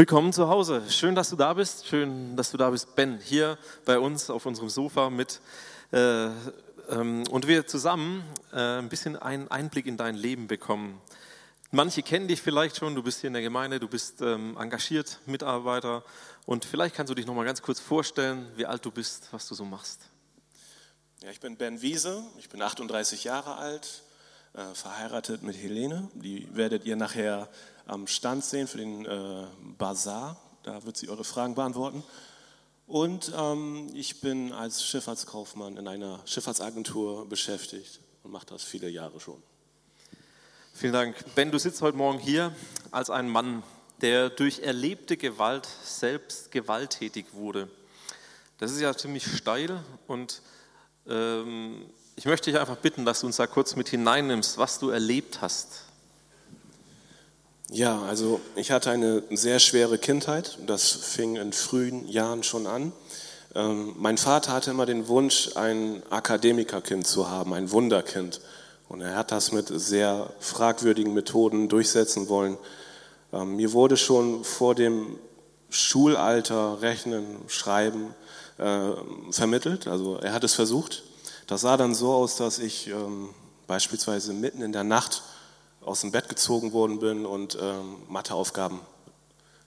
Willkommen zu Hause. Schön, dass du da bist. Schön, dass du da bist, Ben, hier bei uns auf unserem Sofa mit äh, ähm, und wir zusammen äh, ein bisschen einen Einblick in dein Leben bekommen. Manche kennen dich vielleicht schon. Du bist hier in der Gemeinde, du bist ähm, engagiert, Mitarbeiter und vielleicht kannst du dich noch mal ganz kurz vorstellen, wie alt du bist, was du so machst. Ja, ich bin Ben Wiese. Ich bin 38 Jahre alt, äh, verheiratet mit Helene. Die werdet ihr nachher am Stand sehen für den äh, Bazar. Da wird sie eure Fragen beantworten. Und ähm, ich bin als Schifffahrtskaufmann in einer Schifffahrtsagentur beschäftigt und mache das viele Jahre schon. Vielen Dank. Ben, du sitzt heute Morgen hier als ein Mann, der durch erlebte Gewalt selbst gewalttätig wurde. Das ist ja ziemlich steil und ähm, ich möchte dich einfach bitten, dass du uns da kurz mit hineinnimmst, was du erlebt hast. Ja, also ich hatte eine sehr schwere Kindheit. Das fing in frühen Jahren schon an. Ähm, mein Vater hatte immer den Wunsch, ein Akademikerkind zu haben, ein Wunderkind. Und er hat das mit sehr fragwürdigen Methoden durchsetzen wollen. Ähm, mir wurde schon vor dem Schulalter Rechnen, Schreiben äh, vermittelt. Also er hat es versucht. Das sah dann so aus, dass ich ähm, beispielsweise mitten in der Nacht aus dem Bett gezogen worden bin und ähm, Matheaufgaben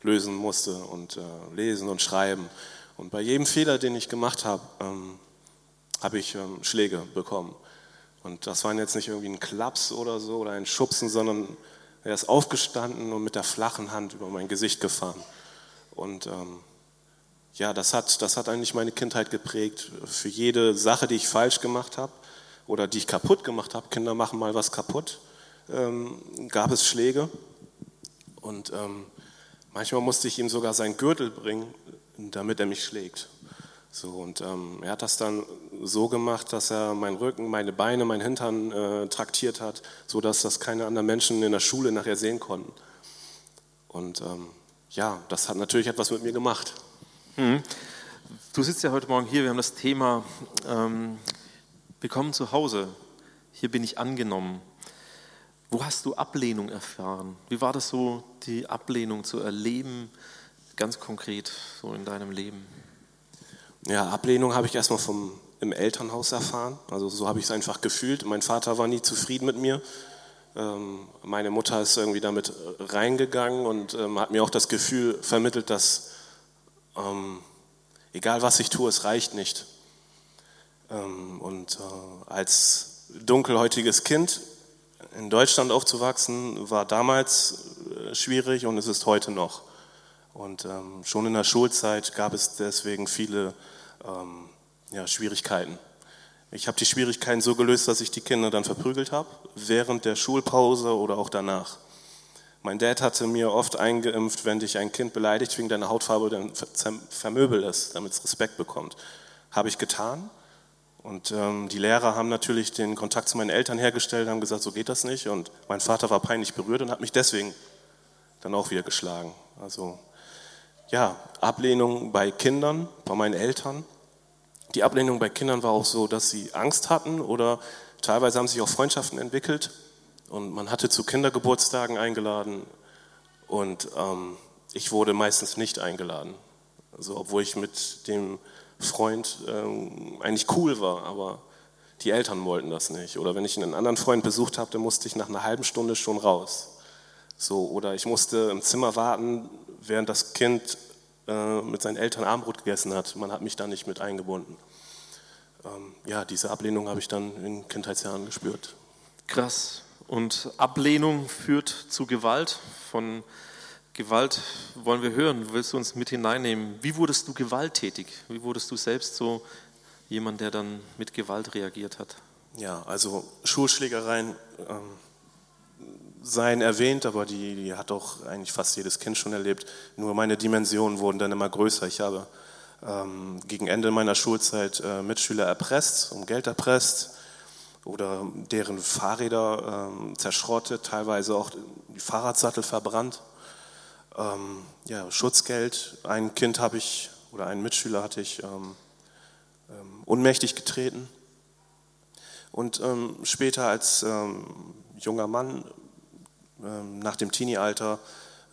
lösen musste und äh, lesen und schreiben. Und bei jedem Fehler, den ich gemacht habe, ähm, habe ich ähm, Schläge bekommen. Und das waren jetzt nicht irgendwie ein Klaps oder so oder ein Schubsen, sondern er ist aufgestanden und mit der flachen Hand über mein Gesicht gefahren. Und ähm, ja, das hat, das hat eigentlich meine Kindheit geprägt. Für jede Sache, die ich falsch gemacht habe oder die ich kaputt gemacht habe, Kinder machen mal was kaputt, ähm, gab es Schläge. Und ähm, manchmal musste ich ihm sogar seinen Gürtel bringen, damit er mich schlägt. So, und ähm, er hat das dann so gemacht, dass er meinen Rücken, meine Beine, meinen Hintern äh, traktiert hat, sodass das keine anderen Menschen in der Schule nachher sehen konnten. Und ähm, ja, das hat natürlich etwas mit mir gemacht. Mhm. Du sitzt ja heute Morgen hier, wir haben das Thema ähm, Willkommen zu Hause. Hier bin ich angenommen. Wo hast du Ablehnung erfahren? Wie war das so, die Ablehnung zu erleben, ganz konkret so in deinem Leben? Ja, Ablehnung habe ich erstmal vom, im Elternhaus erfahren. Also so habe ich es einfach gefühlt. Mein Vater war nie zufrieden mit mir. Ähm, meine Mutter ist irgendwie damit reingegangen und ähm, hat mir auch das Gefühl vermittelt, dass ähm, egal was ich tue, es reicht nicht. Und äh, als dunkelhäutiges Kind in Deutschland aufzuwachsen war damals äh, schwierig und es ist heute noch. Und ähm, schon in der Schulzeit gab es deswegen viele ähm, ja, Schwierigkeiten. Ich habe die Schwierigkeiten so gelöst, dass ich die Kinder dann verprügelt habe, während der Schulpause oder auch danach. Mein Dad hatte mir oft eingeimpft, wenn dich ein Kind beleidigt wegen deiner Hautfarbe, dann vermöbel es, damit es Respekt bekommt. Habe ich getan und ähm, die Lehrer haben natürlich den Kontakt zu meinen Eltern hergestellt, haben gesagt, so geht das nicht. Und mein Vater war peinlich berührt und hat mich deswegen dann auch wieder geschlagen. Also ja, Ablehnung bei Kindern, bei meinen Eltern. Die Ablehnung bei Kindern war auch so, dass sie Angst hatten oder teilweise haben sich auch Freundschaften entwickelt und man hatte zu Kindergeburtstagen eingeladen und ähm, ich wurde meistens nicht eingeladen. Also obwohl ich mit dem Freund ähm, eigentlich cool war, aber die Eltern wollten das nicht. Oder wenn ich einen anderen Freund besucht habe, dann musste ich nach einer halben Stunde schon raus. So, oder ich musste im Zimmer warten, während das Kind äh, mit seinen Eltern Armbrot gegessen hat. Man hat mich da nicht mit eingebunden. Ähm, ja, diese Ablehnung habe ich dann in Kindheitsjahren gespürt. Krass. Und Ablehnung führt zu Gewalt von Gewalt wollen wir hören. Willst du uns mit hineinnehmen? Wie wurdest du gewalttätig? Wie wurdest du selbst so jemand, der dann mit Gewalt reagiert hat? Ja, also Schulschlägereien ähm, seien erwähnt, aber die, die hat auch eigentlich fast jedes Kind schon erlebt. Nur meine Dimensionen wurden dann immer größer. Ich habe ähm, gegen Ende meiner Schulzeit äh, Mitschüler erpresst, um Geld erpresst oder deren Fahrräder ähm, zerschrottet, teilweise auch die Fahrradsattel verbrannt ähm, ja, Schutzgeld. Ein Kind habe ich oder einen Mitschüler hatte ich ähm, ähm, ohnmächtig getreten. Und ähm, später als ähm, junger Mann, nach dem Teenie-Alter,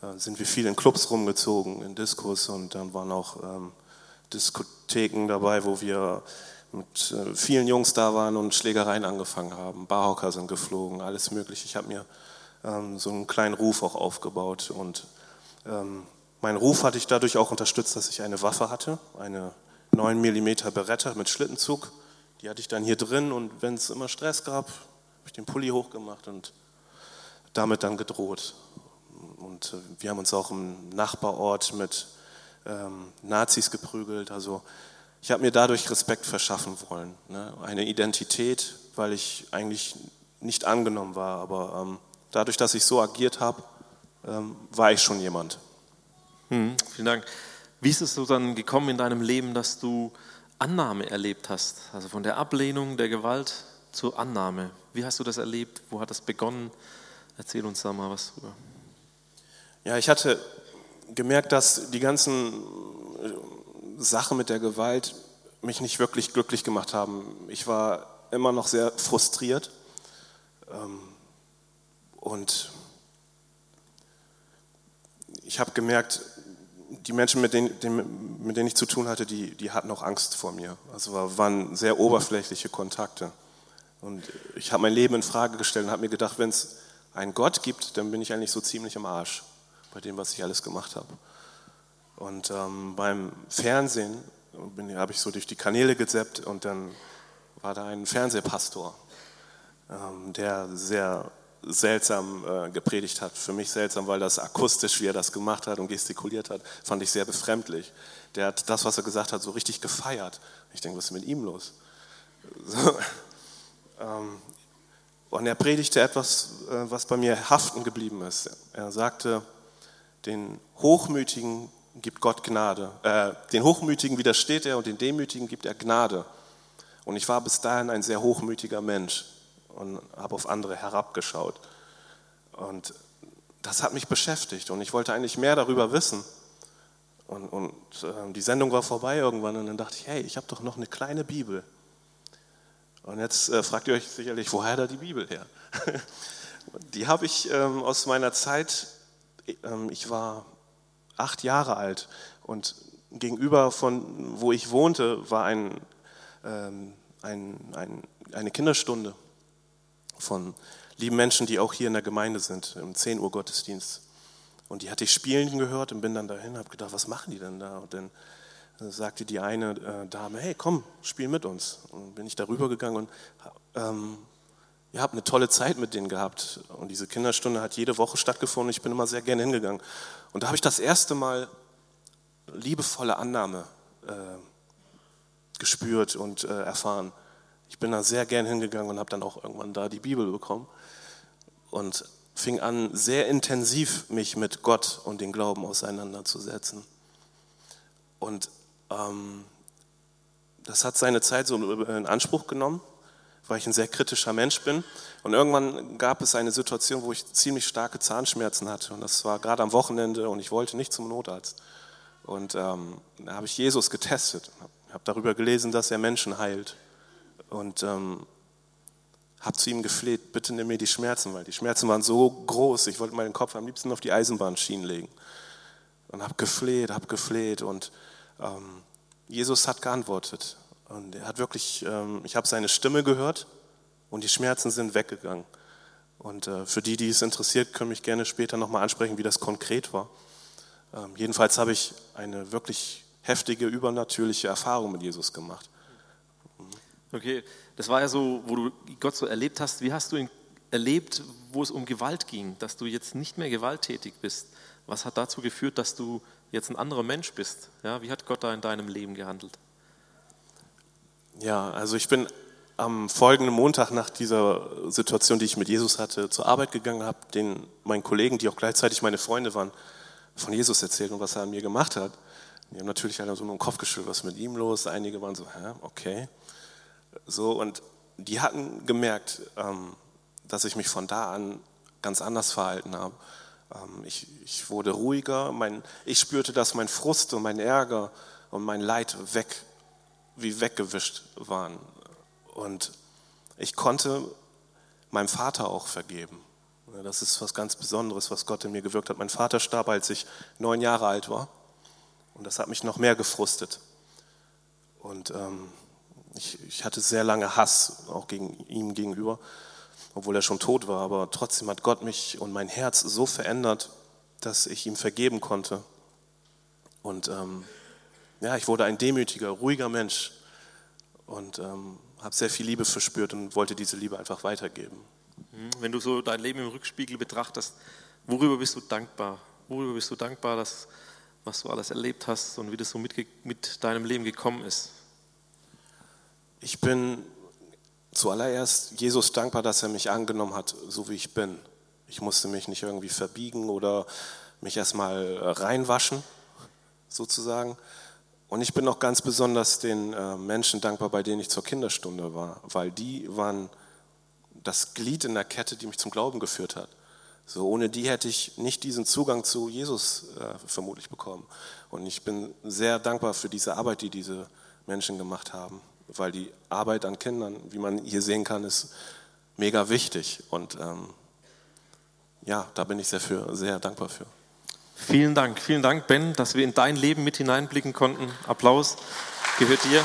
äh, sind wir viel in Clubs rumgezogen, in Diskos und dann waren auch Diskotheken dabei, wo wir mit äh, vielen Jungs da waren und Schlägereien angefangen haben. Barhocker sind geflogen, alles mögliche. Ich habe mir ähm, so einen kleinen Ruf auch aufgebaut und ähm, mein Ruf hatte ich dadurch auch unterstützt, dass ich eine Waffe hatte, eine 9 mm Beretta mit Schlittenzug. Die hatte ich dann hier drin und wenn es immer Stress gab, habe ich den Pulli hochgemacht und damit dann gedroht. Und äh, wir haben uns auch im Nachbarort mit ähm, Nazis geprügelt. Also ich habe mir dadurch Respekt verschaffen wollen. Ne? Eine Identität, weil ich eigentlich nicht angenommen war. Aber ähm, dadurch, dass ich so agiert habe, ähm, war ich schon jemand. Hm, vielen Dank. Wie ist es so dann gekommen in deinem Leben, dass du Annahme erlebt hast? Also von der Ablehnung der Gewalt zur Annahme. Wie hast du das erlebt? Wo hat das begonnen? Erzähl uns da mal was drüber. Ja, ich hatte gemerkt, dass die ganzen äh, Sachen mit der Gewalt mich nicht wirklich glücklich gemacht haben. Ich war immer noch sehr frustriert ähm, und ich habe gemerkt, die Menschen, mit denen, mit denen ich zu tun hatte, die, die hatten auch Angst vor mir. Also waren sehr oberflächliche Kontakte. Und ich habe mein Leben in Frage gestellt und habe mir gedacht, wenn es einen Gott gibt, dann bin ich eigentlich so ziemlich im Arsch bei dem, was ich alles gemacht habe. Und ähm, beim Fernsehen habe ich so durch die Kanäle gezappt und dann war da ein Fernsehpastor, ähm, der sehr seltsam äh, gepredigt hat. Für mich seltsam, weil das akustisch, wie er das gemacht hat und gestikuliert hat, fand ich sehr befremdlich. Der hat das, was er gesagt hat, so richtig gefeiert. Ich denke, was ist mit ihm los? So, ähm, und er predigte etwas, äh, was bei mir haften geblieben ist. Er sagte, den Hochmütigen gibt Gott Gnade. Äh, den Hochmütigen widersteht er und den Demütigen gibt er Gnade. Und ich war bis dahin ein sehr hochmütiger Mensch und habe auf andere herabgeschaut. Und das hat mich beschäftigt und ich wollte eigentlich mehr darüber wissen. Und, und äh, die Sendung war vorbei irgendwann und dann dachte ich, hey, ich habe doch noch eine kleine Bibel. Und jetzt äh, fragt ihr euch sicherlich, woher da die Bibel her? die habe ich ähm, aus meiner Zeit, ähm, ich war acht Jahre alt und gegenüber von wo ich wohnte, war ein, ähm, ein, ein, eine Kinderstunde von lieben Menschen, die auch hier in der Gemeinde sind, im 10 Uhr Gottesdienst. Und die hatte ich spielen gehört und bin dann dahin, habe gedacht, was machen die denn da? Und dann äh, sagte die eine äh, Dame, hey, komm, spiel mit uns. Und bin ich darüber gegangen und ähm, ihr habt eine tolle Zeit mit denen gehabt. Und diese Kinderstunde hat jede Woche stattgefunden. Ich bin immer sehr gerne hingegangen. Und da habe ich das erste Mal liebevolle Annahme äh, gespürt und äh, erfahren. Ich bin da sehr gern hingegangen und habe dann auch irgendwann da die Bibel bekommen und fing an, sehr intensiv mich mit Gott und den Glauben auseinanderzusetzen. Und ähm, das hat seine Zeit so in Anspruch genommen, weil ich ein sehr kritischer Mensch bin. Und irgendwann gab es eine Situation, wo ich ziemlich starke Zahnschmerzen hatte. Und das war gerade am Wochenende und ich wollte nicht zum Notarzt. Und ähm, da habe ich Jesus getestet, habe darüber gelesen, dass er Menschen heilt und ähm, habe zu ihm gefleht, bitte nimm mir die Schmerzen, weil die Schmerzen waren so groß, ich wollte meinen Kopf am liebsten auf die Eisenbahnschienen legen. Und habe gefleht, habe gefleht und ähm, Jesus hat geantwortet. Und er hat wirklich, ähm, ich habe seine Stimme gehört und die Schmerzen sind weggegangen. Und äh, für die, die es interessiert, können mich gerne später nochmal ansprechen, wie das konkret war. Ähm, jedenfalls habe ich eine wirklich heftige, übernatürliche Erfahrung mit Jesus gemacht. Okay, das war ja so, wo du Gott so erlebt hast. Wie hast du ihn erlebt, wo es um Gewalt ging, dass du jetzt nicht mehr gewalttätig bist? Was hat dazu geführt, dass du jetzt ein anderer Mensch bist? Ja, wie hat Gott da in deinem Leben gehandelt? Ja, also ich bin am folgenden Montag nach dieser Situation, die ich mit Jesus hatte, zur Arbeit gegangen, habe den meinen Kollegen, die auch gleichzeitig meine Freunde waren, von Jesus erzählt und was er an mir gemacht hat. Die haben natürlich alle so nur Kopf geschüttelt, was ist mit ihm los? Einige waren so, hä, okay. So, und die hatten gemerkt, ähm, dass ich mich von da an ganz anders verhalten habe. Ähm, ich, ich, wurde ruhiger, mein, ich spürte, dass mein Frust und mein Ärger und mein Leid weg, wie weggewischt waren. Und ich konnte meinem Vater auch vergeben. Das ist was ganz Besonderes, was Gott in mir gewirkt hat. Mein Vater starb, als ich neun Jahre alt war. Und das hat mich noch mehr gefrustet. Und ähm, ich, ich, hatte sehr lange Hass auch gegen ihm gegenüber, obwohl er schon tot war. Aber trotzdem hat Gott mich und mein Herz so verändert, dass ich ihm vergeben konnte. Und ähm, ja, ich wurde ein demütiger, ruhiger Mensch und ähm, habe sehr viel Liebe verspürt und wollte diese Liebe einfach weitergeben. Mhm. Wenn du so dein Leben im Rückspiegel betrachtest, worüber bist du dankbar? Worüber bist du dankbar, dass, was du alles erlebt hast und wie das so mit, mit deinem Leben gekommen ist? Ich bin zuallererst Jesus dankbar, dass er mich angenommen hat, so wie ich bin. Ich musste mich nicht irgendwie verbiegen oder mich erstmal reinwaschen, sozusagen. Und ich bin auch ganz besonders den äh, Menschen dankbar, bei denen ich zur Kinderstunde war, weil die waren das Glied in der Kette, die mich zum Glauben geführt hat. So, ohne die hätte ich nicht diesen Zugang zu Jesus äh, vermutlich bekommen. Und ich bin sehr dankbar für diese Arbeit, die diese Menschen gemacht haben, weil die Arbeit an Kindern, wie man hier sehen kann, ist mega wichtig. Und ähm, ja, da bin ich sehr, für, sehr dankbar für. Vielen Dank, vielen Dank, Ben, dass wir in dein Leben mit hineinblicken konnten. Applaus gehört dir.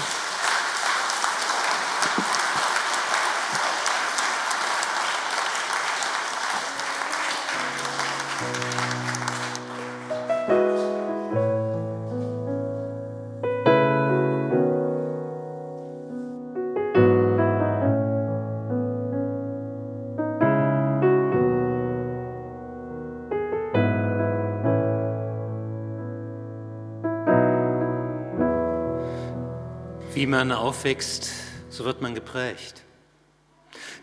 Wie man aufwächst, so wird man geprägt.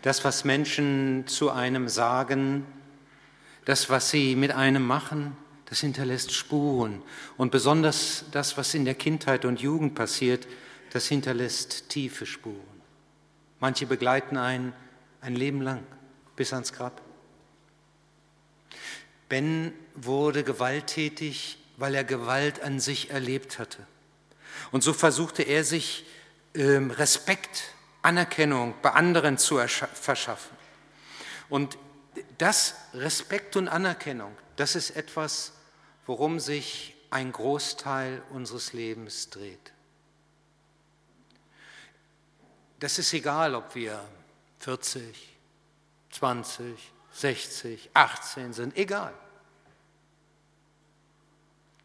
Das, was Menschen zu einem sagen, das, was sie mit einem machen, das hinterlässt Spuren. Und besonders das, was in der Kindheit und Jugend passiert, das hinterlässt tiefe Spuren. Manche begleiten einen ein Leben lang bis ans Grab. Ben wurde gewalttätig, weil er Gewalt an sich erlebt hatte. Und so versuchte er sich Respekt, Anerkennung bei anderen zu verschaffen. Und das Respekt und Anerkennung, das ist etwas, worum sich ein Großteil unseres Lebens dreht. Das ist egal, ob wir 40, 20, 60, 18 sind, egal.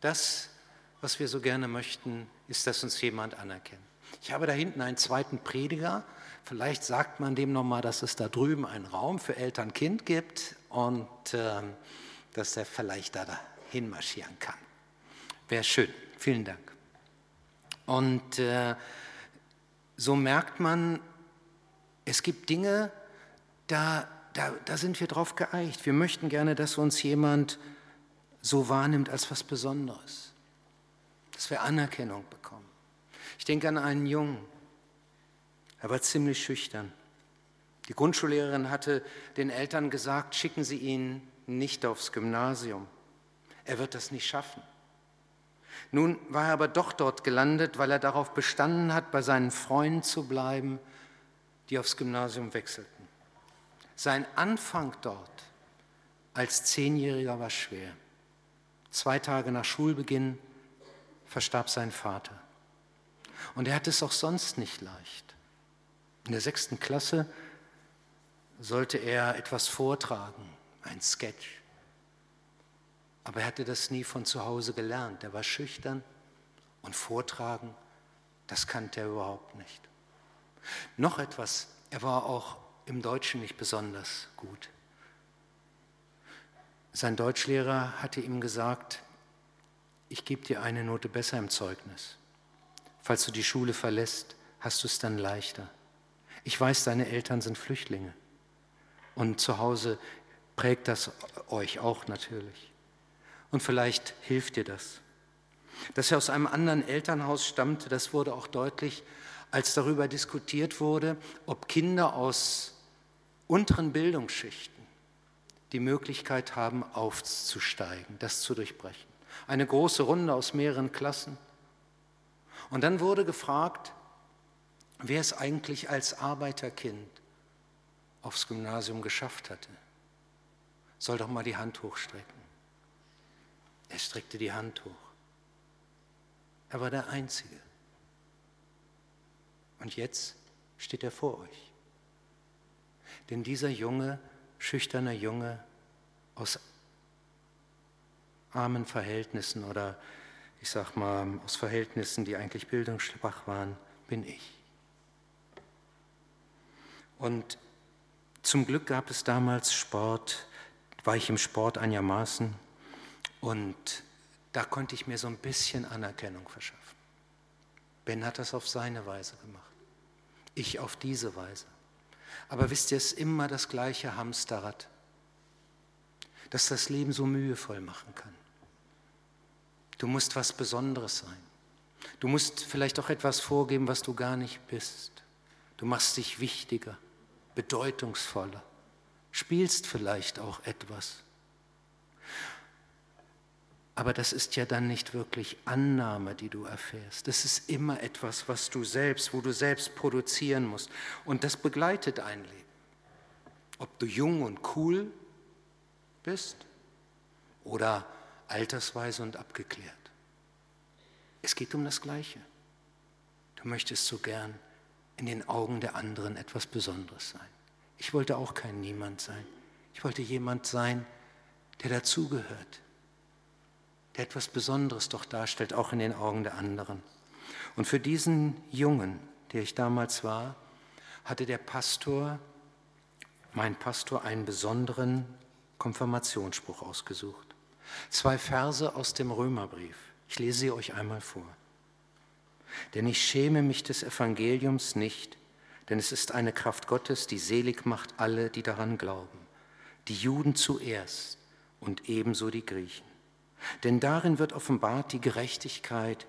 Das, was wir so gerne möchten, ist, dass uns jemand anerkennt. Ich habe da hinten einen zweiten Prediger. Vielleicht sagt man dem nochmal, dass es da drüben einen Raum für Eltern-Kind gibt und äh, dass er vielleicht da dahin marschieren kann. Wäre schön. Vielen Dank. Und äh, so merkt man, es gibt Dinge, da, da, da sind wir drauf geeicht. Wir möchten gerne, dass uns jemand so wahrnimmt als was Besonderes dass wir Anerkennung bekommen. Ich denke an einen Jungen, er war ziemlich schüchtern. Die Grundschullehrerin hatte den Eltern gesagt, schicken Sie ihn nicht aufs Gymnasium. Er wird das nicht schaffen. Nun war er aber doch dort gelandet, weil er darauf bestanden hat, bei seinen Freunden zu bleiben, die aufs Gymnasium wechselten. Sein Anfang dort als Zehnjähriger war schwer. Zwei Tage nach Schulbeginn verstarb sein Vater. Und er hatte es auch sonst nicht leicht. In der sechsten Klasse sollte er etwas vortragen, ein Sketch. Aber er hatte das nie von zu Hause gelernt. Er war schüchtern und vortragen, das kannte er überhaupt nicht. Noch etwas, er war auch im Deutschen nicht besonders gut. Sein Deutschlehrer hatte ihm gesagt, ich gebe dir eine Note besser im Zeugnis. Falls du die Schule verlässt, hast du es dann leichter. Ich weiß, deine Eltern sind Flüchtlinge. Und zu Hause prägt das euch auch natürlich. Und vielleicht hilft dir das. Dass er aus einem anderen Elternhaus stammte, das wurde auch deutlich, als darüber diskutiert wurde, ob Kinder aus unteren Bildungsschichten die Möglichkeit haben, aufzusteigen, das zu durchbrechen eine große Runde aus mehreren Klassen. Und dann wurde gefragt, wer es eigentlich als Arbeiterkind aufs Gymnasium geschafft hatte. soll doch mal die Hand hochstrecken. Er streckte die Hand hoch. Er war der Einzige. Und jetzt steht er vor euch. Denn dieser junge, schüchterne Junge aus armen Verhältnissen oder ich sag mal aus Verhältnissen, die eigentlich bildungsschwach waren, bin ich. Und zum Glück gab es damals Sport, war ich im Sport einigermaßen und da konnte ich mir so ein bisschen Anerkennung verschaffen. Ben hat das auf seine Weise gemacht, ich auf diese Weise. Aber wisst ihr, es ist immer das gleiche Hamsterrad, das das Leben so mühevoll machen kann. Du musst was Besonderes sein. Du musst vielleicht auch etwas vorgeben, was du gar nicht bist. Du machst dich wichtiger, bedeutungsvoller, spielst vielleicht auch etwas. Aber das ist ja dann nicht wirklich Annahme, die du erfährst. Das ist immer etwas, was du selbst, wo du selbst produzieren musst. Und das begleitet ein Leben. Ob du jung und cool bist oder altersweise und abgeklärt. Es geht um das Gleiche. Du möchtest so gern in den Augen der anderen etwas Besonderes sein. Ich wollte auch kein Niemand sein. Ich wollte jemand sein, der dazugehört, der etwas Besonderes doch darstellt, auch in den Augen der anderen. Und für diesen Jungen, der ich damals war, hatte der Pastor, mein Pastor, einen besonderen Konfirmationsspruch ausgesucht. Zwei Verse aus dem Römerbrief. Ich lese sie euch einmal vor. Denn ich schäme mich des Evangeliums nicht, denn es ist eine Kraft Gottes, die selig macht alle, die daran glauben. Die Juden zuerst und ebenso die Griechen. Denn darin wird offenbart die Gerechtigkeit,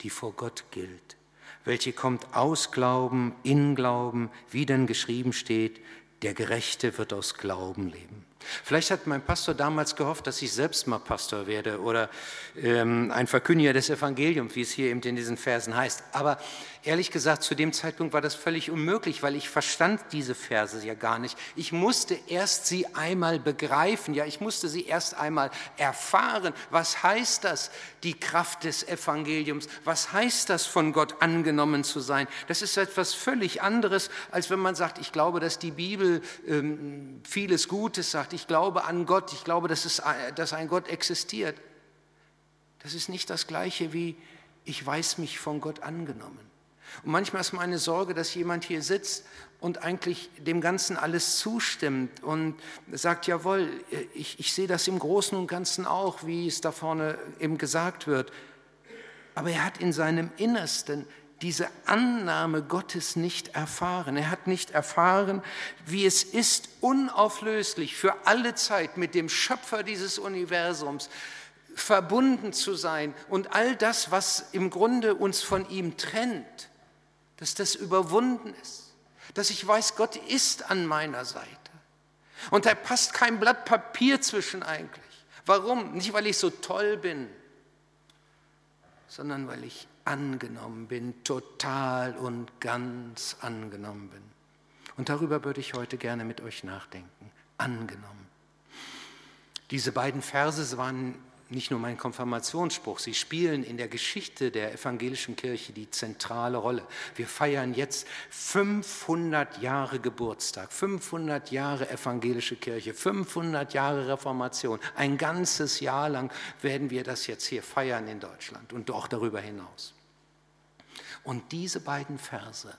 die vor Gott gilt, welche kommt aus Glauben, in Glauben, wie denn geschrieben steht, der Gerechte wird aus Glauben leben. Vielleicht hat mein Pastor damals gehofft, dass ich selbst mal Pastor werde oder ähm, ein Verkündiger des Evangeliums, wie es hier eben in diesen Versen heißt. Aber ehrlich gesagt, zu dem Zeitpunkt war das völlig unmöglich, weil ich verstand diese Verse ja gar nicht. Ich musste erst sie einmal begreifen, ja, ich musste sie erst einmal erfahren. Was heißt das, die Kraft des Evangeliums? Was heißt das, von Gott angenommen zu sein? Das ist etwas völlig anderes, als wenn man sagt, ich glaube, dass die Bibel ähm, vieles Gutes sagt. Ich glaube an Gott. Ich glaube, dass, es, dass ein Gott existiert. Das ist nicht das Gleiche wie, ich weiß mich von Gott angenommen. Und manchmal ist meine Sorge, dass jemand hier sitzt und eigentlich dem Ganzen alles zustimmt und sagt, jawohl, ich, ich sehe das im Großen und Ganzen auch, wie es da vorne eben gesagt wird. Aber er hat in seinem Innersten diese Annahme Gottes nicht erfahren. Er hat nicht erfahren, wie es ist, unauflöslich für alle Zeit mit dem Schöpfer dieses Universums verbunden zu sein und all das, was im Grunde uns von ihm trennt, dass das überwunden ist, dass ich weiß, Gott ist an meiner Seite. Und da passt kein Blatt Papier zwischen eigentlich. Warum? Nicht, weil ich so toll bin, sondern weil ich angenommen bin, total und ganz angenommen bin. Und darüber würde ich heute gerne mit euch nachdenken. Angenommen. Diese beiden Verse waren nicht nur mein Konfirmationsspruch, sie spielen in der Geschichte der evangelischen Kirche die zentrale Rolle. Wir feiern jetzt 500 Jahre Geburtstag, 500 Jahre evangelische Kirche, 500 Jahre Reformation. Ein ganzes Jahr lang werden wir das jetzt hier feiern in Deutschland und auch darüber hinaus. Und diese beiden Verse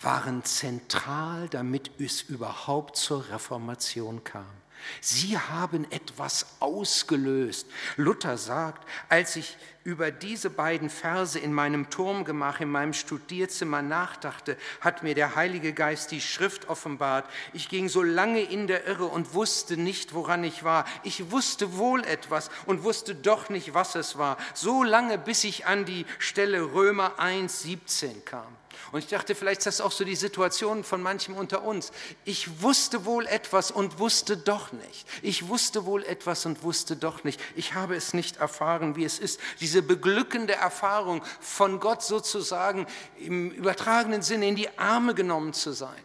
waren zentral, damit es überhaupt zur Reformation kam. Sie haben etwas ausgelöst. Luther sagt, als ich über diese beiden Verse in meinem Turmgemach, in meinem Studierzimmer nachdachte, hat mir der Heilige Geist die Schrift offenbart. Ich ging so lange in der Irre und wusste nicht, woran ich war. Ich wusste wohl etwas und wusste doch nicht, was es war. So lange, bis ich an die Stelle Römer 1, 17 kam. Und ich dachte, vielleicht ist das auch so die Situation von manchem unter uns. Ich wusste wohl etwas und wusste doch nicht. Ich wusste wohl etwas und wusste doch nicht. Ich habe es nicht erfahren, wie es ist. Diese beglückende Erfahrung von Gott sozusagen im übertragenen Sinne in die Arme genommen zu sein.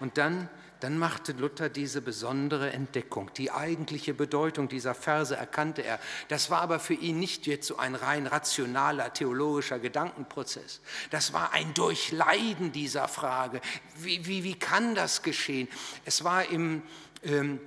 Und dann dann machte Luther diese besondere Entdeckung. Die eigentliche Bedeutung dieser Verse erkannte er. Das war aber für ihn nicht jetzt so ein rein rationaler theologischer Gedankenprozess. Das war ein Durchleiden dieser Frage. Wie, wie, wie kann das geschehen? Es war im... Ähm,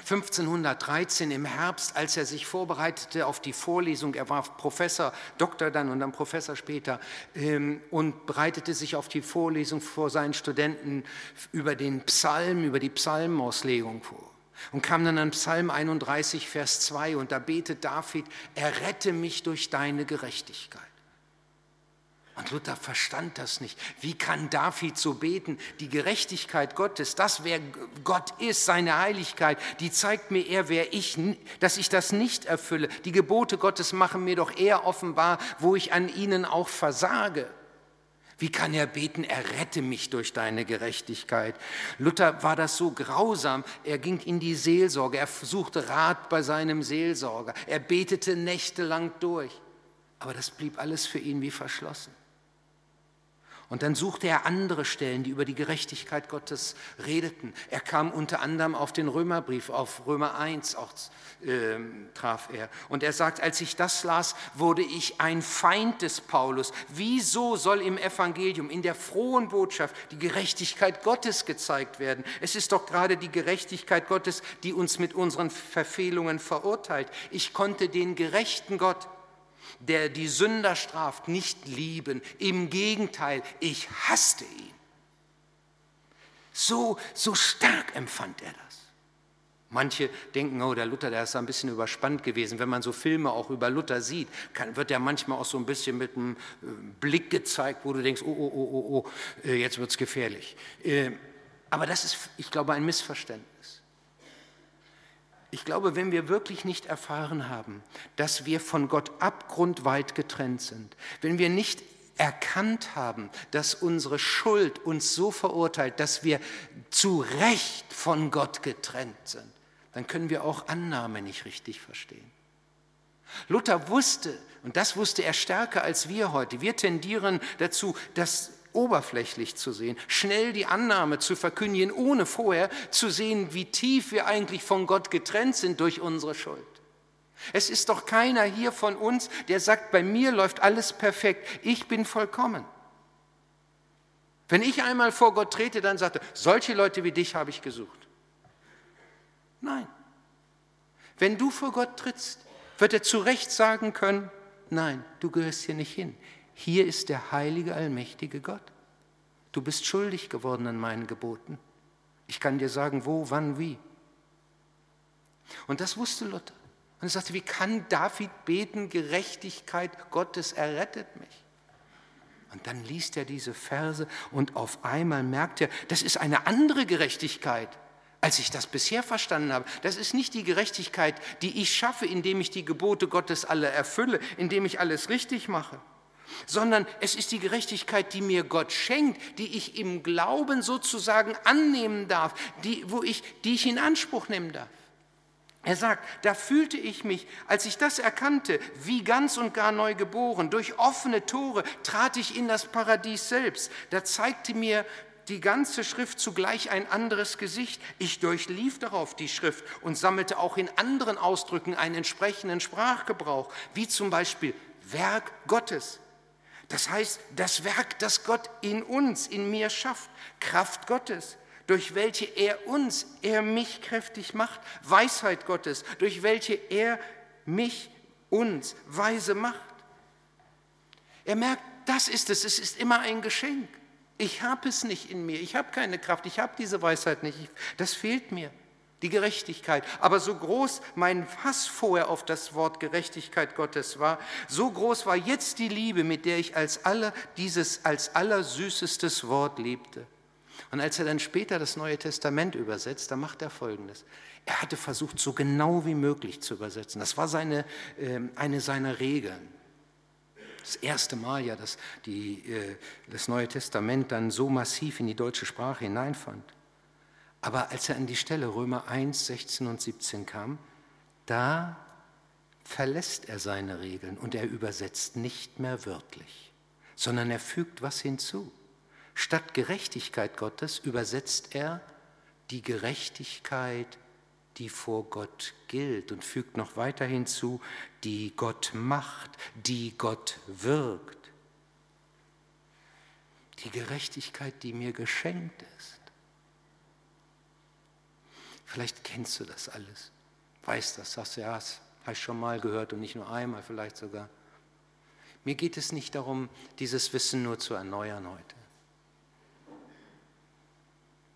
1513 im Herbst, als er sich vorbereitete auf die Vorlesung, er war Professor, Doktor dann und dann Professor später, ähm, und bereitete sich auf die Vorlesung vor seinen Studenten über den Psalm, über die Psalmauslegung vor. Und kam dann an Psalm 31, Vers 2 und da betet David, errette mich durch deine Gerechtigkeit. Und Luther verstand das nicht. Wie kann David so beten? Die Gerechtigkeit Gottes, das wer Gott ist, seine Heiligkeit, die zeigt mir eher, wer ich, dass ich das nicht erfülle. Die Gebote Gottes machen mir doch eher offenbar, wo ich an ihnen auch versage. Wie kann er beten, errette mich durch deine Gerechtigkeit? Luther war das so grausam, er ging in die Seelsorge, er suchte Rat bei seinem Seelsorger, er betete nächtelang durch. Aber das blieb alles für ihn wie verschlossen. Und dann suchte er andere Stellen, die über die Gerechtigkeit Gottes redeten. Er kam unter anderem auf den Römerbrief, auf Römer 1 auch, äh, traf er. Und er sagt, als ich das las, wurde ich ein Feind des Paulus. Wieso soll im Evangelium, in der frohen Botschaft, die Gerechtigkeit Gottes gezeigt werden? Es ist doch gerade die Gerechtigkeit Gottes, die uns mit unseren Verfehlungen verurteilt. Ich konnte den gerechten Gott der die Sünder straft, nicht lieben. Im Gegenteil, ich hasste ihn. So, so stark empfand er das. Manche denken, oh, der Luther, der ist ein bisschen überspannt gewesen. Wenn man so Filme auch über Luther sieht, kann, wird er manchmal auch so ein bisschen mit einem äh, Blick gezeigt, wo du denkst, oh, oh, oh, oh, oh äh, jetzt wird es gefährlich. Äh, aber das ist, ich glaube, ein Missverständnis. Ich glaube, wenn wir wirklich nicht erfahren haben, dass wir von Gott abgrundweit getrennt sind, wenn wir nicht erkannt haben, dass unsere Schuld uns so verurteilt, dass wir zu Recht von Gott getrennt sind, dann können wir auch Annahme nicht richtig verstehen. Luther wusste, und das wusste er stärker als wir heute, wir tendieren dazu, dass oberflächlich zu sehen, schnell die Annahme zu verkündigen, ohne vorher zu sehen, wie tief wir eigentlich von Gott getrennt sind durch unsere Schuld. Es ist doch keiner hier von uns, der sagt, bei mir läuft alles perfekt, ich bin vollkommen. Wenn ich einmal vor Gott trete, dann sagt er, solche Leute wie dich habe ich gesucht. Nein. Wenn du vor Gott trittst, wird er zu Recht sagen können, nein, du gehörst hier nicht hin. Hier ist der heilige, allmächtige Gott. Du bist schuldig geworden an meinen Geboten. Ich kann dir sagen, wo, wann, wie. Und das wusste Luther. Und er sagte, wie kann David beten, Gerechtigkeit Gottes errettet mich? Und dann liest er diese Verse und auf einmal merkt er, das ist eine andere Gerechtigkeit, als ich das bisher verstanden habe. Das ist nicht die Gerechtigkeit, die ich schaffe, indem ich die Gebote Gottes alle erfülle, indem ich alles richtig mache sondern es ist die Gerechtigkeit, die mir Gott schenkt, die ich im Glauben sozusagen annehmen darf, die, wo ich, die ich in Anspruch nehmen darf. Er sagt, da fühlte ich mich, als ich das erkannte, wie ganz und gar neu geboren. Durch offene Tore trat ich in das Paradies selbst. Da zeigte mir die ganze Schrift zugleich ein anderes Gesicht. Ich durchlief darauf die Schrift und sammelte auch in anderen Ausdrücken einen entsprechenden Sprachgebrauch, wie zum Beispiel Werk Gottes. Das heißt, das Werk, das Gott in uns, in mir schafft, Kraft Gottes, durch welche er uns, er mich kräftig macht, Weisheit Gottes, durch welche er mich, uns weise macht. Er merkt, das ist es, es ist immer ein Geschenk. Ich habe es nicht in mir, ich habe keine Kraft, ich habe diese Weisheit nicht, das fehlt mir die Gerechtigkeit. Aber so groß mein Fass vorher auf das Wort Gerechtigkeit Gottes war, so groß war jetzt die Liebe, mit der ich als aller dieses als allersüßestes Wort liebte. Und als er dann später das Neue Testament übersetzt, da macht er Folgendes. Er hatte versucht, so genau wie möglich zu übersetzen. Das war seine, äh, eine seiner Regeln. Das erste Mal ja, dass die, äh, das Neue Testament dann so massiv in die deutsche Sprache hineinfand. Aber als er an die Stelle Römer 1, 16 und 17 kam, da verlässt er seine Regeln und er übersetzt nicht mehr wörtlich, sondern er fügt was hinzu. Statt Gerechtigkeit Gottes übersetzt er die Gerechtigkeit, die vor Gott gilt und fügt noch weiter hinzu, die Gott macht, die Gott wirkt. Die Gerechtigkeit, die mir geschenkt ist. Vielleicht kennst du das alles, weißt das, sagst du, ja, das habe ich schon mal gehört und nicht nur einmal, vielleicht sogar. Mir geht es nicht darum, dieses Wissen nur zu erneuern heute,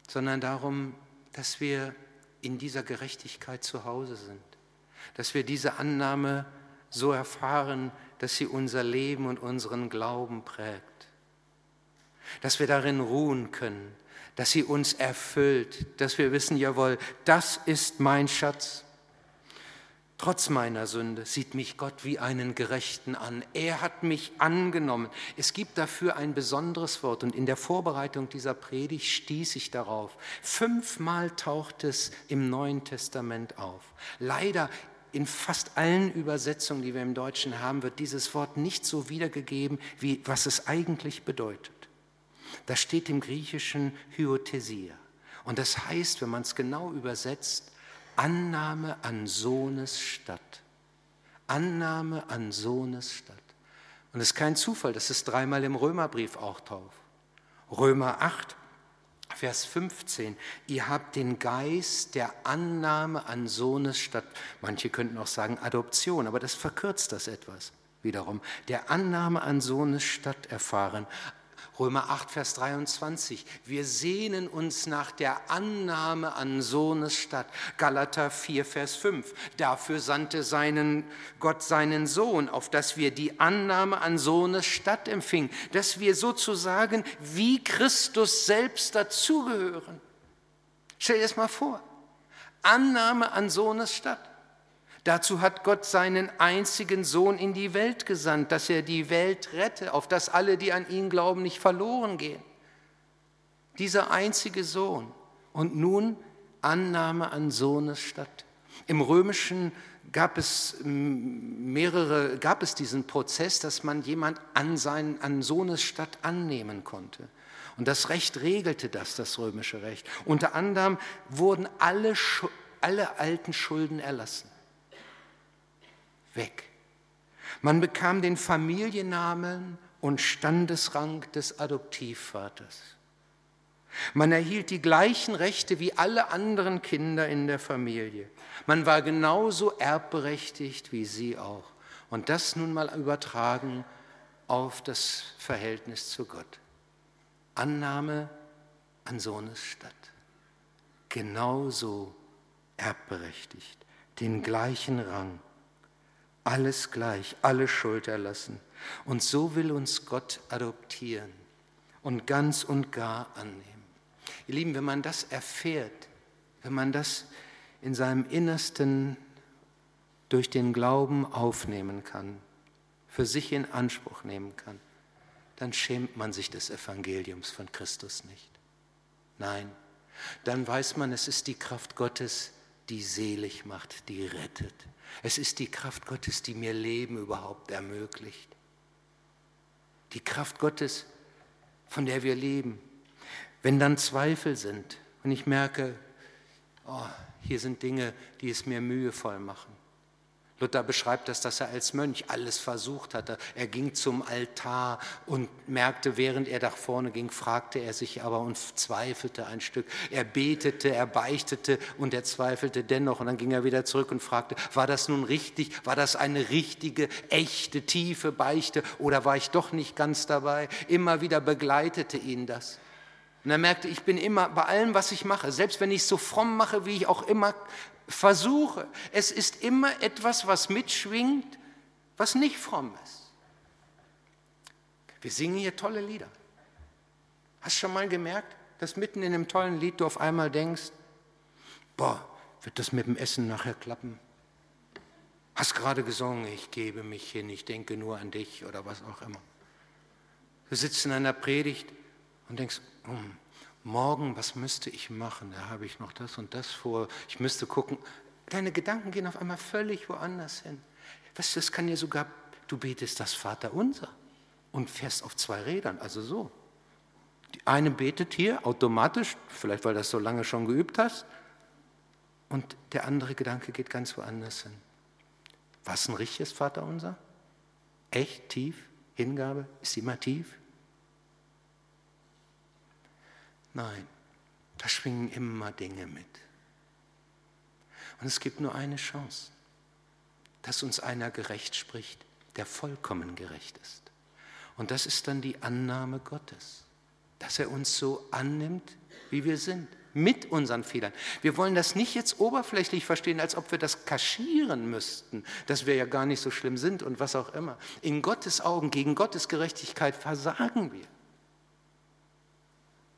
sondern darum, dass wir in dieser Gerechtigkeit zu Hause sind, dass wir diese Annahme so erfahren, dass sie unser Leben und unseren Glauben prägt, dass wir darin ruhen können, dass sie uns erfüllt, dass wir wissen, jawohl, das ist mein Schatz. Trotz meiner Sünde sieht mich Gott wie einen Gerechten an. Er hat mich angenommen. Es gibt dafür ein besonderes Wort und in der Vorbereitung dieser Predigt stieß ich darauf. Fünfmal taucht es im Neuen Testament auf. Leider in fast allen Übersetzungen, die wir im Deutschen haben, wird dieses Wort nicht so wiedergegeben, wie was es eigentlich bedeutet. Da steht im Griechischen Hyothesia. Und das heißt, wenn man es genau übersetzt, Annahme an Sohnes statt. Annahme an Sohnes statt. Und es ist kein Zufall, dass es dreimal im Römerbrief auch tauft. Römer 8, Vers 15. Ihr habt den Geist der Annahme an Sohnes statt. Manche könnten auch sagen Adoption, aber das verkürzt das etwas wiederum. Der Annahme an Sohnes statt erfahren. Römer 8, Vers 23. Wir sehnen uns nach der Annahme an Sohnes statt. Galater 4, Vers 5. Dafür sandte seinen, Gott seinen Sohn, auf dass wir die Annahme an Sohnes statt empfingen, dass wir sozusagen wie Christus selbst dazugehören. Stell dir das mal vor. Annahme an Sohnes statt. Dazu hat Gott seinen einzigen Sohn in die Welt gesandt, dass er die Welt rette, auf dass alle, die an ihn glauben, nicht verloren gehen. Dieser einzige Sohn. Und nun Annahme an Sohnes statt. Im Römischen gab es mehrere, gab es diesen Prozess, dass man jemand an, seinen, an Sohnes statt annehmen konnte. Und das Recht regelte das, das römische Recht. Unter anderem wurden alle, alle alten Schulden erlassen weg. Man bekam den Familiennamen und Standesrang des Adoptivvaters. Man erhielt die gleichen Rechte wie alle anderen Kinder in der Familie. Man war genauso erbberechtigt wie sie auch. Und das nun mal übertragen auf das Verhältnis zu Gott. Annahme an Sohnes statt. Genauso erbberechtigt, den gleichen Rang alles gleich, alle Schuld erlassen. Und so will uns Gott adoptieren und ganz und gar annehmen. Ihr Lieben, wenn man das erfährt, wenn man das in seinem Innersten durch den Glauben aufnehmen kann, für sich in Anspruch nehmen kann, dann schämt man sich des Evangeliums von Christus nicht. Nein, dann weiß man, es ist die Kraft Gottes, die selig macht, die rettet. Es ist die Kraft Gottes, die mir Leben überhaupt ermöglicht. Die Kraft Gottes, von der wir leben. Wenn dann Zweifel sind und ich merke, oh, hier sind Dinge, die es mir mühevoll machen, Luther beschreibt das, dass er als Mönch alles versucht hatte. Er ging zum Altar und merkte, während er nach vorne ging, fragte er sich aber und zweifelte ein Stück. Er betete, er beichtete und er zweifelte dennoch. Und dann ging er wieder zurück und fragte, war das nun richtig? War das eine richtige, echte, tiefe Beichte oder war ich doch nicht ganz dabei? Immer wieder begleitete ihn das. Und er merkte, ich bin immer bei allem, was ich mache, selbst wenn ich es so fromm mache, wie ich auch immer versuche. Es ist immer etwas, was mitschwingt, was nicht fromm ist. Wir singen hier tolle Lieder. Hast schon mal gemerkt, dass mitten in einem tollen Lied du auf einmal denkst, boah, wird das mit dem Essen nachher klappen? Hast gerade gesungen, ich gebe mich hin, ich denke nur an dich oder was auch immer. Du sitzt in einer Predigt und denkst, hm, morgen, was müsste ich machen? Da habe ich noch das und das vor. Ich müsste gucken. Deine Gedanken gehen auf einmal völlig woanders hin. Du, das kann ja sogar, du betest das Vaterunser und fährst auf zwei Rädern, also so. Die eine betet hier automatisch, vielleicht weil du das so lange schon geübt hast, und der andere Gedanke geht ganz woanders hin. Was ein richtiges Vaterunser? Echt tief? Hingabe? Ist immer tief? Nein, da schwingen immer Dinge mit. Und es gibt nur eine Chance, dass uns einer gerecht spricht, der vollkommen gerecht ist. Und das ist dann die Annahme Gottes, dass er uns so annimmt, wie wir sind, mit unseren Fehlern. Wir wollen das nicht jetzt oberflächlich verstehen, als ob wir das kaschieren müssten, dass wir ja gar nicht so schlimm sind und was auch immer. In Gottes Augen, gegen Gottes Gerechtigkeit versagen wir.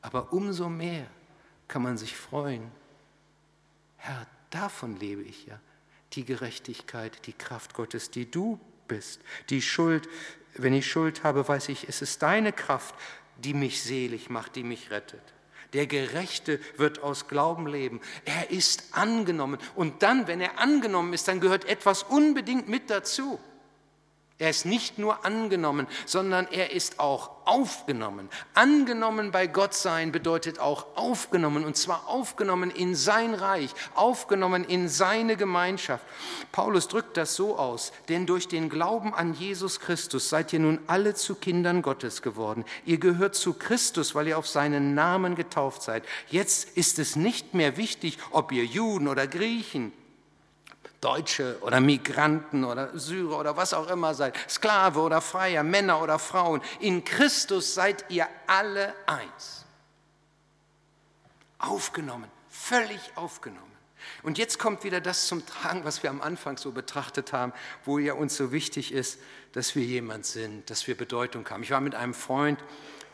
Aber umso mehr kann man sich freuen, Herr, davon lebe ich ja, die Gerechtigkeit, die Kraft Gottes, die du bist, die Schuld. Wenn ich Schuld habe, weiß ich, es ist deine Kraft, die mich selig macht, die mich rettet. Der Gerechte wird aus Glauben leben. Er ist angenommen. Und dann, wenn er angenommen ist, dann gehört etwas unbedingt mit dazu. Er ist nicht nur angenommen, sondern er ist auch aufgenommen. Angenommen bei Gott sein bedeutet auch aufgenommen, und zwar aufgenommen in sein Reich, aufgenommen in seine Gemeinschaft. Paulus drückt das so aus, denn durch den Glauben an Jesus Christus seid ihr nun alle zu Kindern Gottes geworden. Ihr gehört zu Christus, weil ihr auf seinen Namen getauft seid. Jetzt ist es nicht mehr wichtig, ob ihr Juden oder Griechen, Deutsche oder Migranten oder Syrer oder was auch immer seid, Sklave oder Freier, Männer oder Frauen. In Christus seid ihr alle eins. Aufgenommen, völlig aufgenommen. Und jetzt kommt wieder das zum Tragen, was wir am Anfang so betrachtet haben, wo ja uns so wichtig ist, dass wir jemand sind, dass wir Bedeutung haben. Ich war mit einem Freund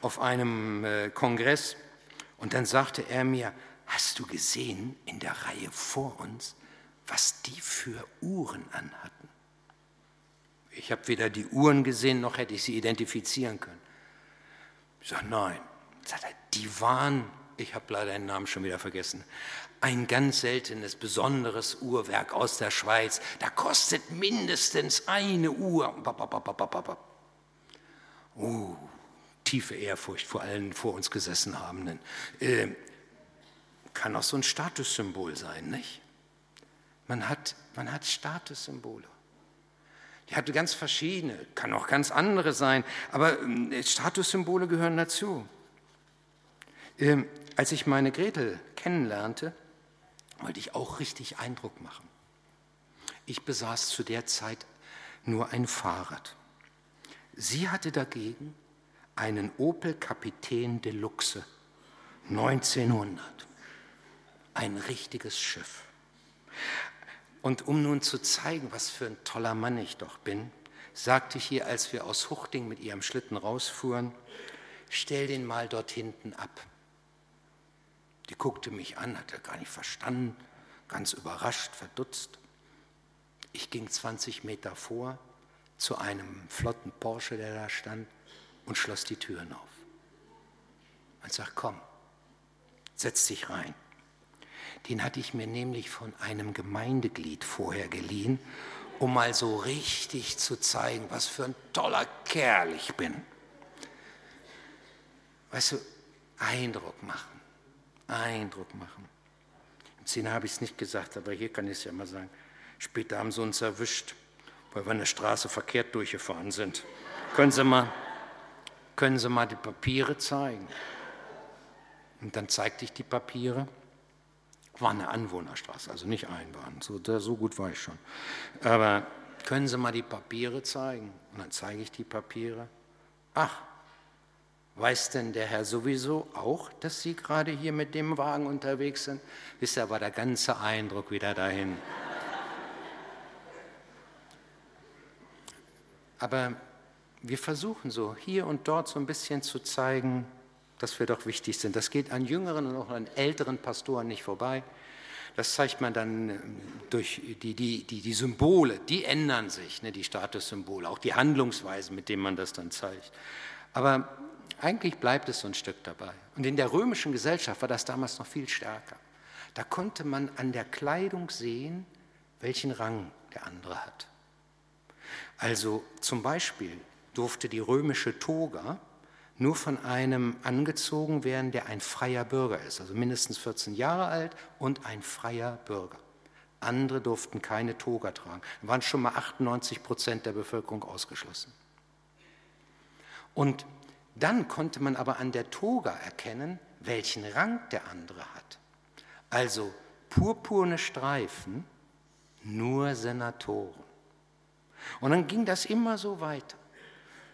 auf einem äh, Kongress und dann sagte er mir, hast du gesehen in der Reihe vor uns, was die für Uhren anhatten. Ich habe weder die Uhren gesehen, noch hätte ich sie identifizieren können. Ich sage, nein. Sagt er, die waren, ich habe leider den Namen schon wieder vergessen, ein ganz seltenes, besonderes Uhrwerk aus der Schweiz. Da kostet mindestens eine Uhr. Oh, tiefe Ehrfurcht vor allen vor uns gesessen Habenden. Äh, kann auch so ein Statussymbol sein, nicht? Man hat, man hat Statussymbole. Die hatte ganz verschiedene, kann auch ganz andere sein, aber ähm, Statussymbole gehören dazu. Ähm, als ich meine Gretel kennenlernte, wollte ich auch richtig Eindruck machen. Ich besaß zu der Zeit nur ein Fahrrad. Sie hatte dagegen einen Opel Kapitän Deluxe 1900. Ein richtiges Schiff. Und um nun zu zeigen, was für ein toller Mann ich doch bin, sagte ich ihr, als wir aus Huchting mit ihrem Schlitten rausfuhren, stell den mal dort hinten ab. Die guckte mich an, hatte gar nicht verstanden, ganz überrascht, verdutzt. Ich ging 20 Meter vor zu einem flotten Porsche, der da stand, und schloss die Türen auf. Und sagte, komm, setz dich rein. Den hatte ich mir nämlich von einem Gemeindeglied vorher geliehen, um mal so richtig zu zeigen, was für ein toller Kerl ich bin. Weißt du, Eindruck machen, Eindruck machen. Im Szene habe ich es nicht gesagt, aber hier kann ich es ja mal sagen. Später haben sie uns erwischt, weil wir eine Straße verkehrt durchgefahren sind. Können Sie mal, können Sie mal die Papiere zeigen? Und dann zeigte ich die Papiere war eine Anwohnerstraße, also nicht Einbahn. So, da, so gut war ich schon. Aber können Sie mal die Papiere zeigen? Und dann zeige ich die Papiere. Ach, weiß denn der Herr sowieso auch, dass Sie gerade hier mit dem Wagen unterwegs sind? Ihr, war der ganze Eindruck wieder dahin. Aber wir versuchen so hier und dort so ein bisschen zu zeigen, dass wir doch wichtig sind. Das geht an jüngeren und auch an älteren Pastoren nicht vorbei. Das zeigt man dann ähm, durch die, die, die, die Symbole, die ändern sich, ne, die Statussymbole, auch die Handlungsweisen, mit denen man das dann zeigt. Aber eigentlich bleibt es so ein Stück dabei. Und in der römischen Gesellschaft war das damals noch viel stärker. Da konnte man an der Kleidung sehen, welchen Rang der andere hat. Also zum Beispiel durfte die römische Toga nur von einem angezogen werden, der ein freier Bürger ist, also mindestens 14 Jahre alt und ein freier Bürger. Andere durften keine Toga tragen. Da waren schon mal 98 Prozent der Bevölkerung ausgeschlossen. Und dann konnte man aber an der Toga erkennen, welchen Rang der andere hat. Also purpurne Streifen, nur Senatoren. Und dann ging das immer so weiter.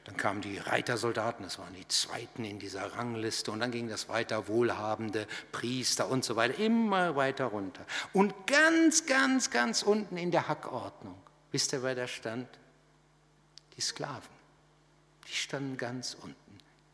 Dann kamen die Reitersoldaten, das waren die Zweiten in dieser Rangliste. Und dann ging das weiter, wohlhabende Priester und so weiter, immer weiter runter. Und ganz, ganz, ganz unten in der Hackordnung, wisst ihr, wer da stand? Die Sklaven. Die standen ganz unten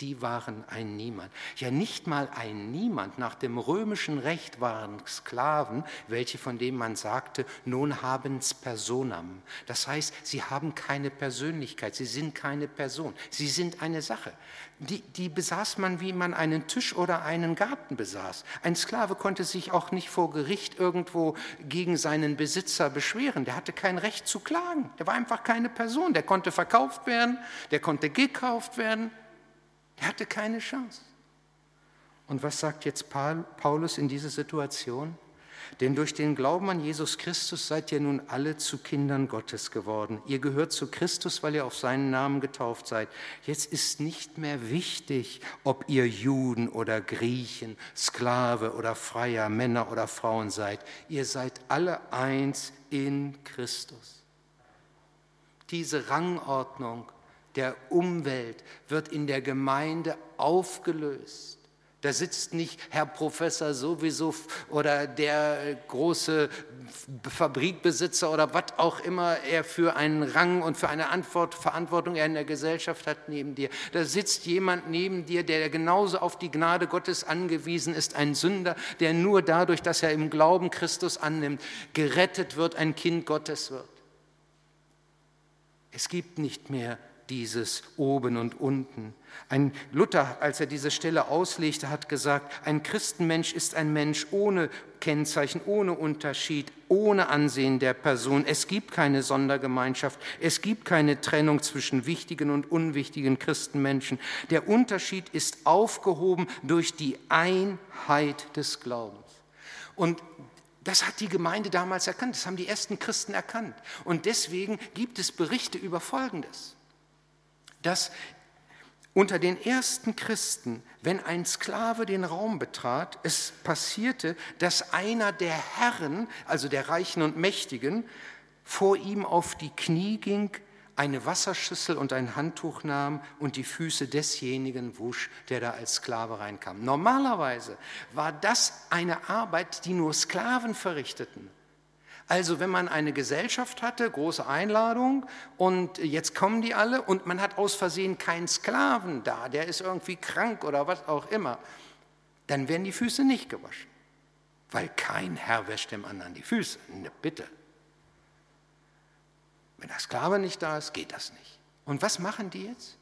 die waren ein Niemand. Ja, nicht mal ein Niemand. Nach dem römischen Recht waren Sklaven, welche von denen man sagte, nun haben's personam. Das heißt, sie haben keine Persönlichkeit, sie sind keine Person, sie sind eine Sache. Die, die besaß man, wie man einen Tisch oder einen Garten besaß. Ein Sklave konnte sich auch nicht vor Gericht irgendwo gegen seinen Besitzer beschweren. Der hatte kein Recht zu klagen. Der war einfach keine Person. Der konnte verkauft werden, der konnte gekauft werden. Er hatte keine Chance. Und was sagt jetzt Paulus in dieser Situation? Denn durch den Glauben an Jesus Christus seid ihr nun alle zu Kindern Gottes geworden. Ihr gehört zu Christus, weil ihr auf seinen Namen getauft seid. Jetzt ist nicht mehr wichtig, ob ihr Juden oder Griechen, Sklave oder Freier, Männer oder Frauen seid. Ihr seid alle eins in Christus. Diese Rangordnung der Umwelt wird in der Gemeinde aufgelöst. Da sitzt nicht Herr Professor sowieso oder der große Fabrikbesitzer oder was auch immer er für einen Rang und für eine Antwort, Verantwortung er in der Gesellschaft hat neben dir. Da sitzt jemand neben dir, der genauso auf die Gnade Gottes angewiesen ist, ein Sünder, der nur dadurch, dass er im Glauben Christus annimmt, gerettet wird, ein Kind Gottes wird. Es gibt nicht mehr dieses oben und unten. Ein Luther, als er diese Stelle auslegte, hat gesagt, ein Christenmensch ist ein Mensch ohne Kennzeichen, ohne Unterschied, ohne Ansehen der Person. Es gibt keine Sondergemeinschaft, es gibt keine Trennung zwischen wichtigen und unwichtigen Christenmenschen. Der Unterschied ist aufgehoben durch die Einheit des Glaubens. Und das hat die Gemeinde damals erkannt, das haben die ersten Christen erkannt. Und deswegen gibt es Berichte über Folgendes dass unter den ersten Christen, wenn ein Sklave den Raum betrat, es passierte, dass einer der Herren, also der Reichen und Mächtigen, vor ihm auf die Knie ging, eine Wasserschüssel und ein Handtuch nahm und die Füße desjenigen wusch, der da als Sklave reinkam. Normalerweise war das eine Arbeit, die nur Sklaven verrichteten. Also wenn man eine Gesellschaft hatte, große Einladung und jetzt kommen die alle und man hat aus Versehen keinen Sklaven da, der ist irgendwie krank oder was auch immer, dann werden die Füße nicht gewaschen, weil kein Herr wäscht dem anderen die Füße. Ne, bitte. Wenn der Sklave nicht da ist, geht das nicht. Und was machen die jetzt?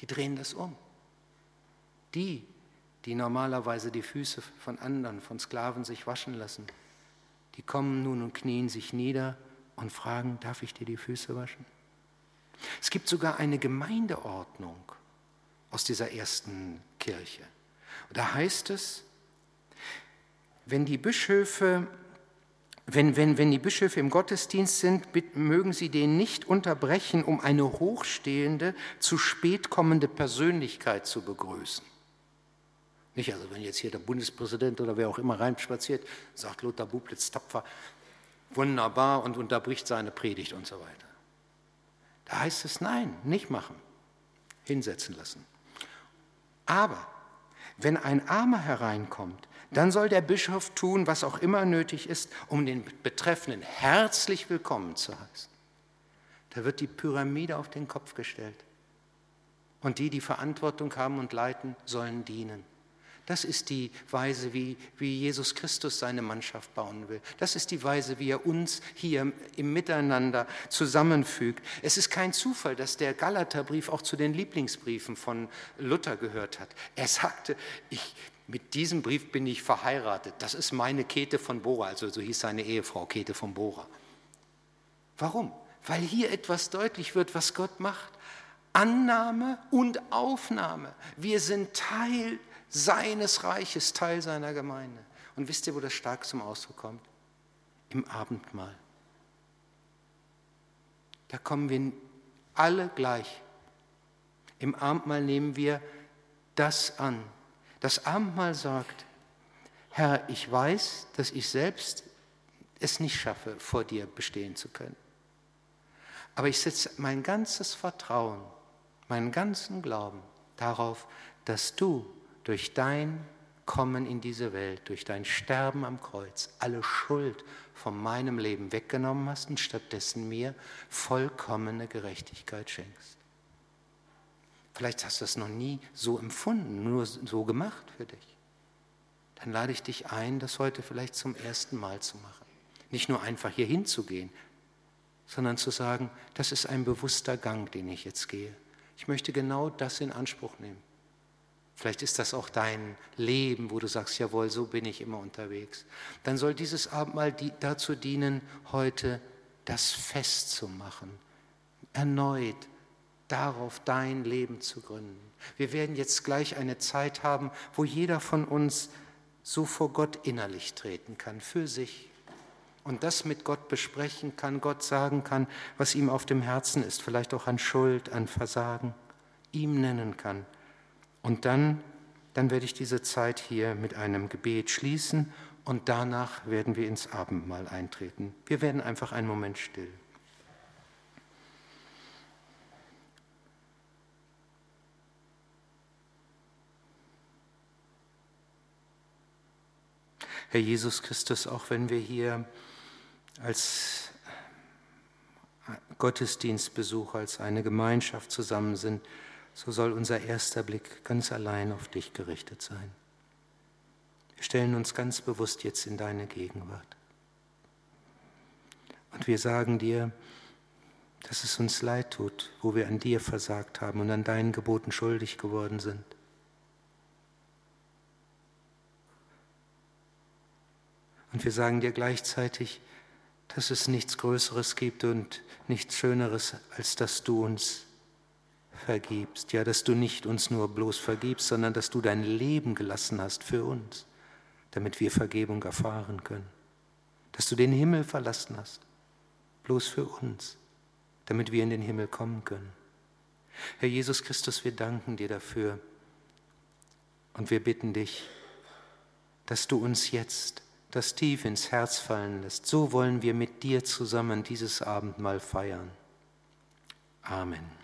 Die drehen das um. Die, die normalerweise die Füße von anderen, von Sklaven sich waschen lassen, die kommen nun und knien sich nieder und fragen, darf ich dir die Füße waschen? Es gibt sogar eine Gemeindeordnung aus dieser ersten Kirche. Da heißt es, wenn die Bischöfe wenn, wenn, wenn die Bischöfe im Gottesdienst sind, mögen sie den nicht unterbrechen, um eine hochstehende, zu spät kommende Persönlichkeit zu begrüßen. Nicht, also wenn jetzt hier der Bundespräsident oder wer auch immer reinspaziert, sagt Lothar Bublitz tapfer, wunderbar und unterbricht seine Predigt und so weiter. Da heißt es nein, nicht machen, hinsetzen lassen. Aber wenn ein Armer hereinkommt, dann soll der Bischof tun, was auch immer nötig ist, um den Betreffenden herzlich willkommen zu heißen. Da wird die Pyramide auf den Kopf gestellt. Und die, die Verantwortung haben und leiten, sollen dienen. Das ist die Weise, wie, wie Jesus Christus seine Mannschaft bauen will. Das ist die Weise, wie er uns hier im Miteinander zusammenfügt. Es ist kein Zufall, dass der Galaterbrief auch zu den Lieblingsbriefen von Luther gehört hat. Er sagte, ich, mit diesem Brief bin ich verheiratet. Das ist meine Käthe von Bora, also so hieß seine Ehefrau Käthe von Bora. Warum? Weil hier etwas deutlich wird, was Gott macht. Annahme und Aufnahme. Wir sind Teil seines Reiches, Teil seiner Gemeinde. Und wisst ihr, wo das stark zum Ausdruck kommt? Im Abendmahl. Da kommen wir alle gleich. Im Abendmahl nehmen wir das an. Das Abendmahl sagt, Herr, ich weiß, dass ich selbst es nicht schaffe, vor dir bestehen zu können. Aber ich setze mein ganzes Vertrauen, meinen ganzen Glauben darauf, dass du durch dein Kommen in diese Welt, durch dein Sterben am Kreuz, alle Schuld von meinem Leben weggenommen hast und stattdessen mir vollkommene Gerechtigkeit schenkst. Vielleicht hast du das noch nie so empfunden, nur so gemacht für dich. Dann lade ich dich ein, das heute vielleicht zum ersten Mal zu machen. Nicht nur einfach hier hinzugehen, sondern zu sagen, das ist ein bewusster Gang, den ich jetzt gehe. Ich möchte genau das in Anspruch nehmen. Vielleicht ist das auch dein Leben, wo du sagst, jawohl, so bin ich immer unterwegs. Dann soll dieses Abendmahl dazu dienen, heute das festzumachen, erneut darauf dein Leben zu gründen. Wir werden jetzt gleich eine Zeit haben, wo jeder von uns so vor Gott innerlich treten kann, für sich. Und das mit Gott besprechen kann, Gott sagen kann, was ihm auf dem Herzen ist, vielleicht auch an Schuld, an Versagen, ihm nennen kann. Und dann, dann werde ich diese Zeit hier mit einem Gebet schließen und danach werden wir ins Abendmahl eintreten. Wir werden einfach einen Moment still. Herr Jesus Christus, auch wenn wir hier als Gottesdienstbesucher, als eine Gemeinschaft zusammen sind, so soll unser erster Blick ganz allein auf dich gerichtet sein. Wir stellen uns ganz bewusst jetzt in deine Gegenwart. Und wir sagen dir, dass es uns leid tut, wo wir an dir versagt haben und an deinen Geboten schuldig geworden sind. Und wir sagen dir gleichzeitig, dass es nichts Größeres gibt und nichts Schöneres, als dass du uns vergibst. Ja, dass du nicht uns nur bloß vergibst, sondern dass du dein Leben gelassen hast für uns, damit wir Vergebung erfahren können. Dass du den Himmel verlassen hast, bloß für uns, damit wir in den Himmel kommen können. Herr Jesus Christus, wir danken dir dafür und wir bitten dich, dass du uns jetzt das tief ins Herz fallen lässt. So wollen wir mit dir zusammen dieses Abendmahl feiern. Amen.